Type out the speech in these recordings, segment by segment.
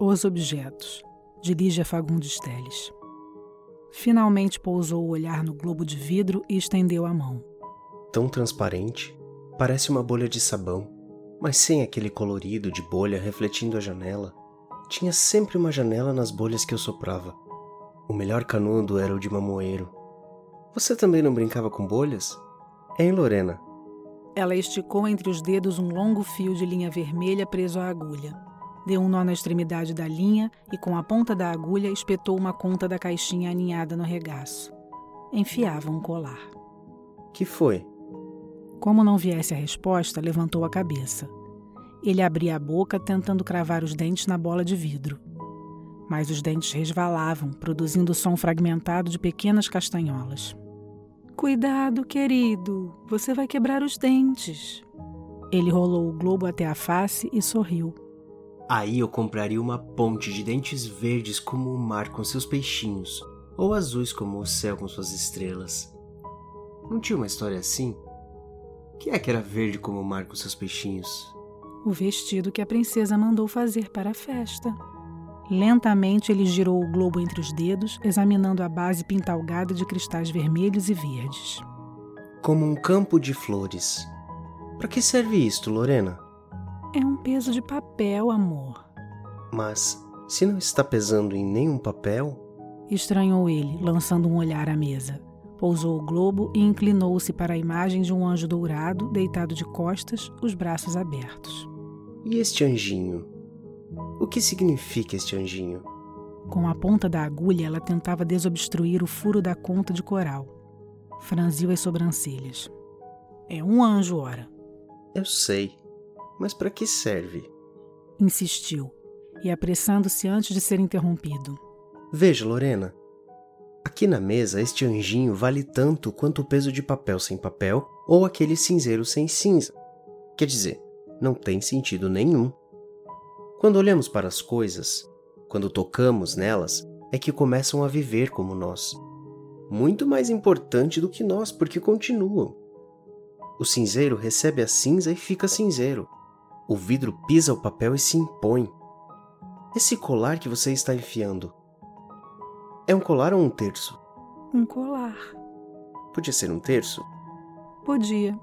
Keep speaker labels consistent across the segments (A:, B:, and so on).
A: Os Objetos, de Lígia Fagundes Teles. Finalmente pousou o olhar no globo de vidro e estendeu a mão.
B: Tão transparente, parece uma bolha de sabão, mas sem aquele colorido de bolha refletindo a janela. Tinha sempre uma janela nas bolhas que eu soprava. O melhor canudo era o de mamoeiro. Você também não brincava com bolhas? Hein, Lorena?
A: Ela esticou entre os dedos um longo fio de linha vermelha preso à agulha. Deu um nó na extremidade da linha e, com a ponta da agulha, espetou uma conta da caixinha aninhada no regaço. Enfiava um colar.
B: Que foi?
A: Como não viesse a resposta, levantou a cabeça. Ele abria a boca tentando cravar os dentes na bola de vidro. Mas os dentes resvalavam, produzindo som fragmentado de pequenas castanholas. Cuidado, querido, você vai quebrar os dentes. Ele rolou o globo até a face e sorriu.
B: Aí eu compraria uma ponte de dentes verdes como o mar com seus peixinhos, ou azuis como o céu com suas estrelas. Não tinha uma história assim? Que é que era verde como o mar com seus peixinhos?
A: O vestido que a princesa mandou fazer para a festa. Lentamente ele girou o globo entre os dedos, examinando a base pintalgada de cristais vermelhos e verdes.
B: Como um campo de flores. Para que serve isto, Lorena?
A: É um peso de papel, amor.
B: Mas se não está pesando em nenhum papel.
A: Estranhou ele, lançando um olhar à mesa. Pousou o globo e inclinou-se para a imagem de um anjo dourado, deitado de costas, os braços abertos.
B: E este anjinho? O que significa este anjinho?
A: Com a ponta da agulha, ela tentava desobstruir o furo da conta de coral. Franziu as sobrancelhas. É um anjo, ora.
B: Eu sei. Mas para que serve?
A: Insistiu, e apressando-se antes de ser interrompido.
B: Veja, Lorena. Aqui na mesa, este anjinho vale tanto quanto o peso de papel sem papel ou aquele cinzeiro sem cinza. Quer dizer, não tem sentido nenhum. Quando olhamos para as coisas, quando tocamos nelas, é que começam a viver como nós. Muito mais importante do que nós, porque continuam. O cinzeiro recebe a cinza e fica cinzeiro. O vidro pisa o papel e se impõe. Esse colar que você está enfiando é um colar ou um terço?
A: Um colar.
B: Podia ser um terço?
A: Podia.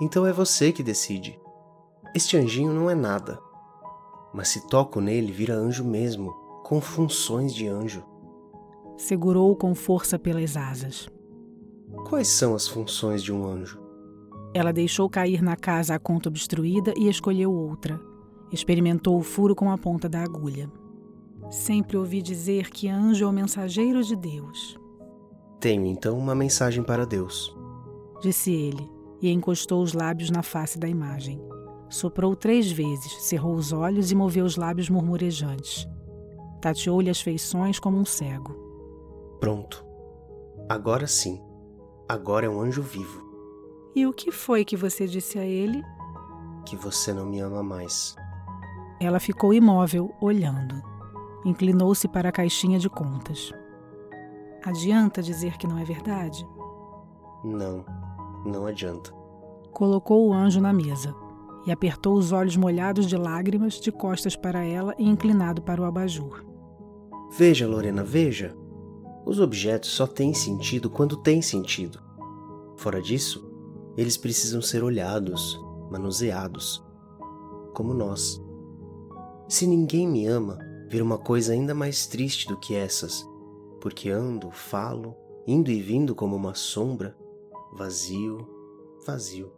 B: Então é você que decide. Este anjinho não é nada. Mas se toco nele, vira anjo mesmo, com funções de anjo.
A: Segurou-o com força pelas asas.
B: Quais são as funções de um anjo?
A: Ela deixou cair na casa a conta obstruída e escolheu outra. Experimentou o furo com a ponta da agulha. Sempre ouvi dizer que anjo é o mensageiro de Deus.
B: Tenho então uma mensagem para Deus,
A: disse ele, e encostou os lábios na face da imagem. Soprou três vezes, cerrou os olhos e moveu os lábios murmurejantes. Tateou-lhe as feições como um cego.
B: Pronto. Agora sim. Agora é um anjo vivo.
A: E o que foi que você disse a ele?
B: Que você não me ama mais.
A: Ela ficou imóvel, olhando. Inclinou-se para a caixinha de contas. Adianta dizer que não é verdade?
B: Não, não adianta.
A: Colocou o anjo na mesa e apertou os olhos molhados de lágrimas de costas para ela e inclinado para o abajur.
B: Veja, Lorena, veja. Os objetos só têm sentido quando têm sentido. Fora disso, eles precisam ser olhados, manuseados, como nós. Se ninguém me ama, vira uma coisa ainda mais triste do que essas, porque ando, falo, indo e vindo como uma sombra, vazio, vazio.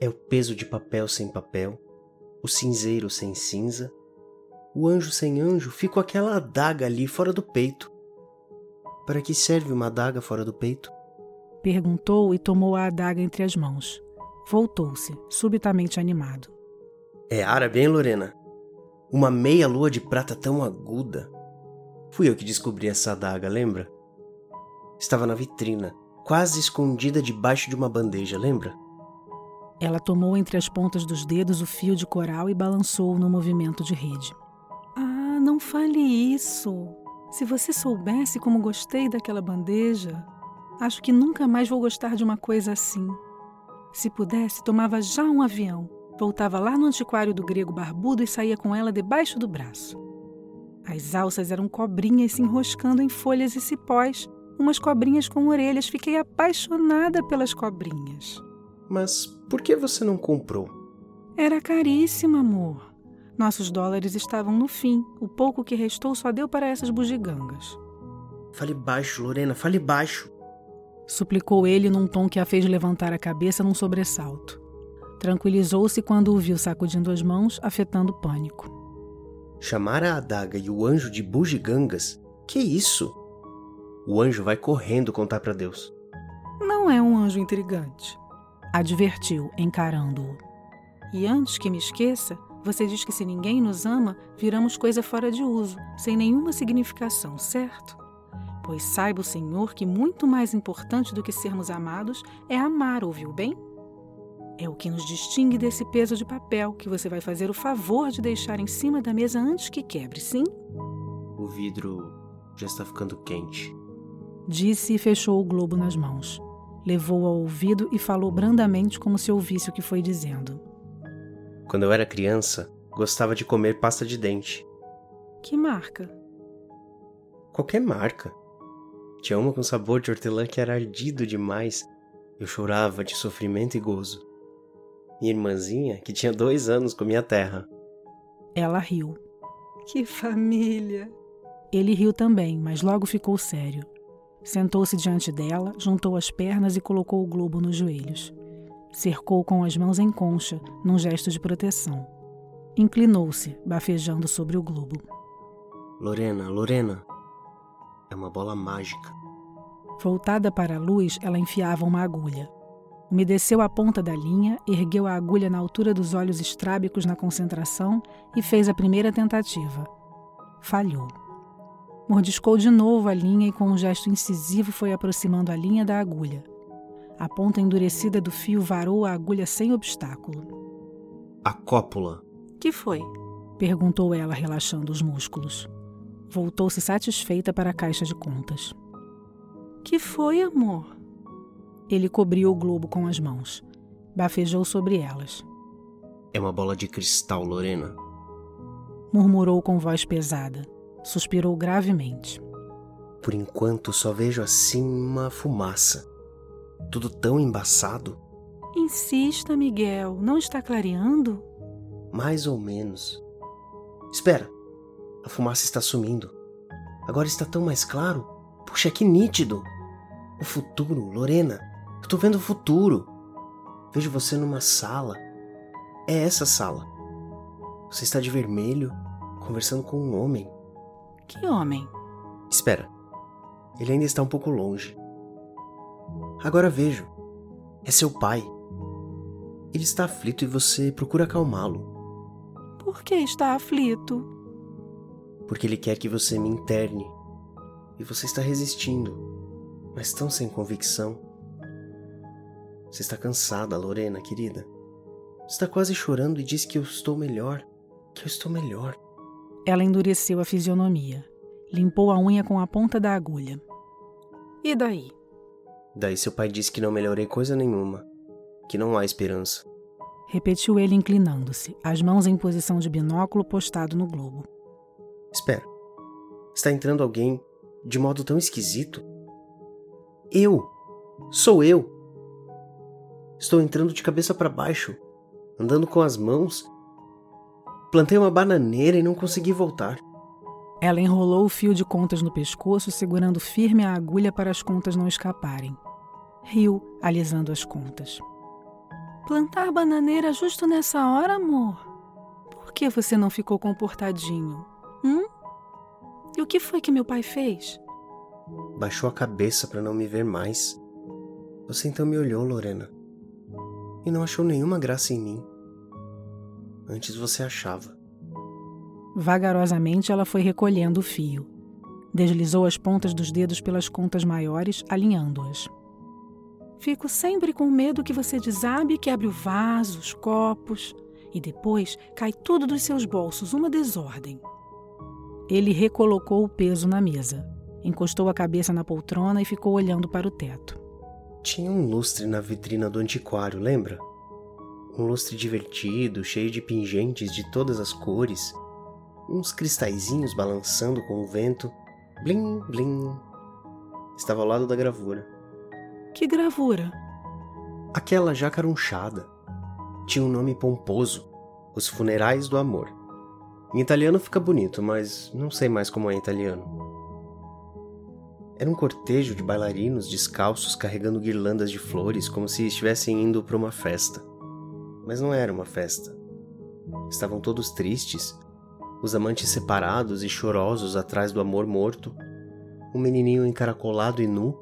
B: É o peso de papel sem papel, o cinzeiro sem cinza, o anjo sem anjo, fico aquela adaga ali fora do peito. Para que serve uma adaga fora do peito?
A: Perguntou e tomou a adaga entre as mãos. Voltou-se, subitamente animado.
B: É árabe, hein, Lorena? Uma meia lua de prata tão aguda. Fui eu que descobri essa adaga, lembra? Estava na vitrina, quase escondida debaixo de uma bandeja, lembra?
A: Ela tomou entre as pontas dos dedos o fio de coral e balançou no movimento de rede. Ah, não fale isso! Se você soubesse como gostei daquela bandeja, Acho que nunca mais vou gostar de uma coisa assim. Se pudesse, tomava já um avião, voltava lá no antiquário do grego barbudo e saía com ela debaixo do braço. As alças eram cobrinhas se enroscando em folhas e cipós, umas cobrinhas com orelhas. Fiquei apaixonada pelas cobrinhas.
B: Mas por que você não comprou?
A: Era caríssima, amor. Nossos dólares estavam no fim. O pouco que restou só deu para essas bugigangas.
B: Fale baixo, Lorena, fale baixo.
A: Suplicou ele num tom que a fez levantar a cabeça num sobressalto. Tranquilizou-se quando o viu sacudindo as mãos, afetando pânico.
B: Chamar a adaga e o anjo de bugigangas? Que isso? O anjo vai correndo contar para Deus.
A: Não é um anjo intrigante, advertiu, encarando-o. E antes que me esqueça, você diz que se ninguém nos ama, viramos coisa fora de uso, sem nenhuma significação, certo? Pois saiba o Senhor que muito mais importante do que sermos amados é amar, ouviu bem? É o que nos distingue desse peso de papel que você vai fazer o favor de deixar em cima da mesa antes que quebre, sim?
B: O vidro já está ficando quente.
A: Disse e fechou o globo nas mãos. Levou-o ao ouvido e falou brandamente como se ouvisse o que foi dizendo.
B: Quando eu era criança, gostava de comer pasta de dente.
A: Que marca?
B: Qualquer marca. Tinha uma com sabor de hortelã que era ardido demais. Eu chorava de sofrimento e gozo. Minha irmãzinha, que tinha dois anos, comia terra.
A: Ela riu. Que família! Ele riu também, mas logo ficou sério. Sentou-se diante dela, juntou as pernas e colocou o globo nos joelhos. Cercou com as mãos em concha, num gesto de proteção. Inclinou-se, bafejando sobre o globo.
B: Lorena, Lorena. É uma bola mágica.
A: Voltada para a luz, ela enfiava uma agulha. Umedeceu a ponta da linha, ergueu a agulha na altura dos olhos estrábicos na concentração e fez a primeira tentativa. Falhou. Mordiscou de novo a linha e, com um gesto incisivo, foi aproximando a linha da agulha. A ponta endurecida do fio varou a agulha sem obstáculo.
B: A cópula.
A: Que foi? perguntou ela, relaxando os músculos. Voltou-se satisfeita para a caixa de contas. Que foi, amor? Ele cobriu o globo com as mãos. Bafejou sobre elas.
B: É uma bola de cristal, Lorena.
A: Murmurou com voz pesada. Suspirou gravemente.
B: Por enquanto só vejo assim uma fumaça. Tudo tão embaçado.
A: Insista, Miguel. Não está clareando?
B: Mais ou menos. Espera. A fumaça está sumindo. Agora está tão mais claro. Puxa, que nítido. O futuro, Lorena. Eu tô vendo o futuro. Vejo você numa sala. É essa sala. Você está de vermelho, conversando com um homem.
A: Que homem?
B: Espera. Ele ainda está um pouco longe. Agora vejo. É seu pai. Ele está aflito e você procura acalmá-lo.
A: Por que está aflito?
B: Porque ele quer que você me interne. E você está resistindo, mas tão sem convicção. Você está cansada, Lorena, querida. Está quase chorando e diz que eu estou melhor. Que eu estou melhor.
A: Ela endureceu a fisionomia. Limpou a unha com a ponta da agulha. E daí?
B: Daí seu pai disse que não melhorei coisa nenhuma, que não há esperança.
A: Repetiu ele inclinando-se, as mãos em posição de binóculo postado no globo.
B: Espera. Está entrando alguém de modo tão esquisito? Eu! Sou eu! Estou entrando de cabeça para baixo, andando com as mãos. Plantei uma bananeira e não consegui voltar.
A: Ela enrolou o fio de contas no pescoço, segurando firme a agulha para as contas não escaparem. Riu, alisando as contas. Plantar bananeira justo nessa hora, amor? Por que você não ficou comportadinho? Hum? E o que foi que meu pai fez?
B: Baixou a cabeça para não me ver mais. Você então me olhou, Lorena, e não achou nenhuma graça em mim. Antes você achava.
A: Vagarosamente ela foi recolhendo o fio. Deslizou as pontas dos dedos pelas contas maiores, alinhando-as. Fico sempre com medo que você desabe e quebre o vaso, os copos, e depois cai tudo dos seus bolsos, uma desordem. Ele recolocou o peso na mesa, encostou a cabeça na poltrona e ficou olhando para o teto.
B: Tinha um lustre na vitrina do antiquário, lembra? Um lustre divertido, cheio de pingentes de todas as cores. uns cristalzinhos balançando com o vento. Blim, blim. Estava ao lado da gravura.
A: Que gravura?
B: Aquela jacarunchada. Tinha um nome pomposo: Os Funerais do Amor. Em italiano fica bonito, mas não sei mais como é italiano. Era um cortejo de bailarinos descalços carregando guirlandas de flores como se estivessem indo para uma festa. Mas não era uma festa. Estavam todos tristes, os amantes separados e chorosos atrás do amor morto, um menininho encaracolado e nu,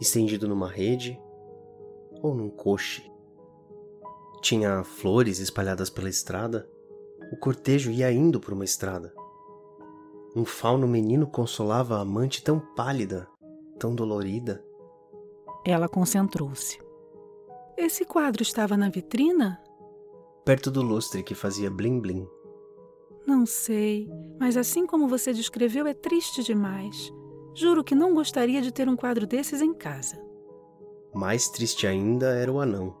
B: estendido numa rede ou num coche. Tinha flores espalhadas pela estrada. O cortejo ia indo por uma estrada. Um fauno menino consolava a amante tão pálida tão dolorida.
A: Ela concentrou-se. Esse quadro estava na vitrina?
B: Perto do lustre que fazia blim-blim.
A: Não sei, mas assim como você descreveu, é triste demais. Juro que não gostaria de ter um quadro desses em casa.
B: Mais triste ainda era o anão.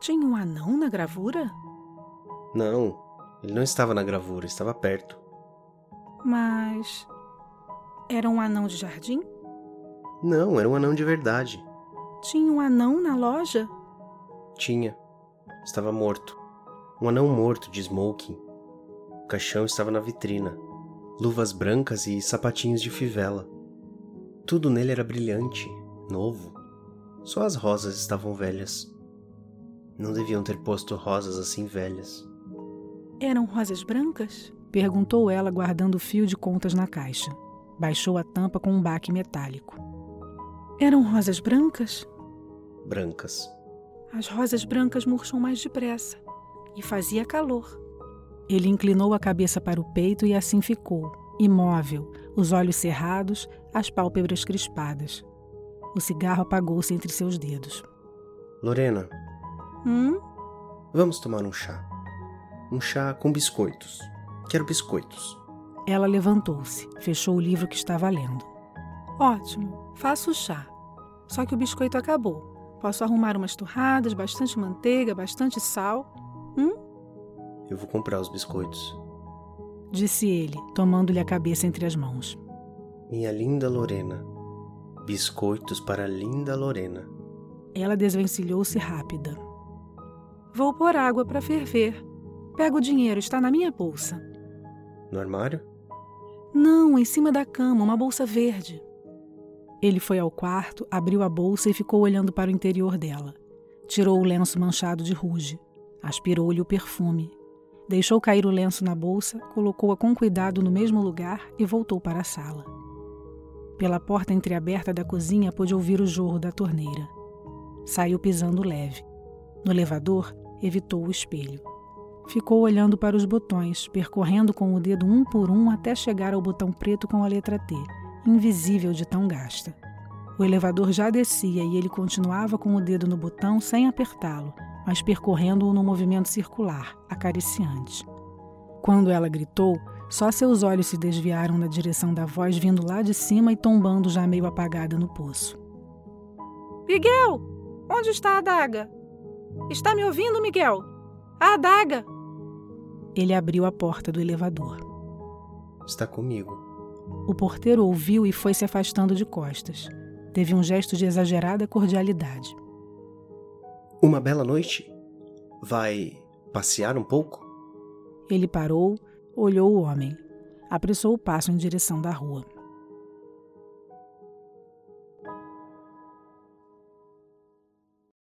A: Tinha um anão na gravura?
B: Não, ele não estava na gravura, estava perto.
A: Mas. Era um anão de jardim?
B: Não, era um anão de verdade.
A: Tinha um anão na loja?
B: Tinha. Estava morto. Um anão morto de smoking. O caixão estava na vitrina. Luvas brancas e sapatinhos de fivela. Tudo nele era brilhante, novo. Só as rosas estavam velhas. Não deviam ter posto rosas assim velhas.
A: Eram rosas brancas? Perguntou ela, guardando o fio de contas na caixa. Baixou a tampa com um baque metálico. Eram rosas brancas?
B: Brancas.
A: As rosas brancas murcham mais depressa. E fazia calor. Ele inclinou a cabeça para o peito e assim ficou, imóvel, os olhos cerrados, as pálpebras crispadas. O cigarro apagou-se entre seus dedos.
B: Lorena.
A: Hum?
B: Vamos tomar um chá. Um chá com biscoitos. Quero biscoitos.
A: Ela levantou-se, fechou o livro que estava lendo. Ótimo, faço o chá. Só que o biscoito acabou. Posso arrumar umas torradas, bastante manteiga, bastante sal. Hum?
B: Eu vou comprar os biscoitos.
A: Disse ele, tomando-lhe a cabeça entre as mãos.
B: Minha linda Lorena. Biscoitos para a linda Lorena.
A: Ela desvencilhou-se rápida. Vou pôr água para ferver. Pega o dinheiro, está na minha bolsa.
B: No armário?
A: Não, em cima da cama, uma bolsa verde. Ele foi ao quarto, abriu a bolsa e ficou olhando para o interior dela. Tirou o lenço manchado de ruge. Aspirou-lhe o perfume. Deixou cair o lenço na bolsa, colocou-a com cuidado no mesmo lugar e voltou para a sala. Pela porta entreaberta da cozinha pôde ouvir o jorro da torneira. Saiu pisando leve. No elevador, evitou o espelho. Ficou olhando para os botões, percorrendo com o dedo um por um até chegar ao botão preto com a letra T invisível de tão gasta. O elevador já descia e ele continuava com o dedo no botão sem apertá-lo, mas percorrendo-o no movimento circular, acariciante. Quando ela gritou, só seus olhos se desviaram na direção da voz vindo lá de cima e tombando já meio apagada no poço. Miguel! Onde está a adaga? Está me ouvindo, Miguel? A adaga! Ele abriu a porta do elevador.
B: Está comigo.
A: O porteiro ouviu e foi se afastando de costas. Teve um gesto de exagerada cordialidade.
B: Uma bela noite? Vai passear um pouco?
A: Ele parou, olhou o homem. Apressou o passo em direção da rua.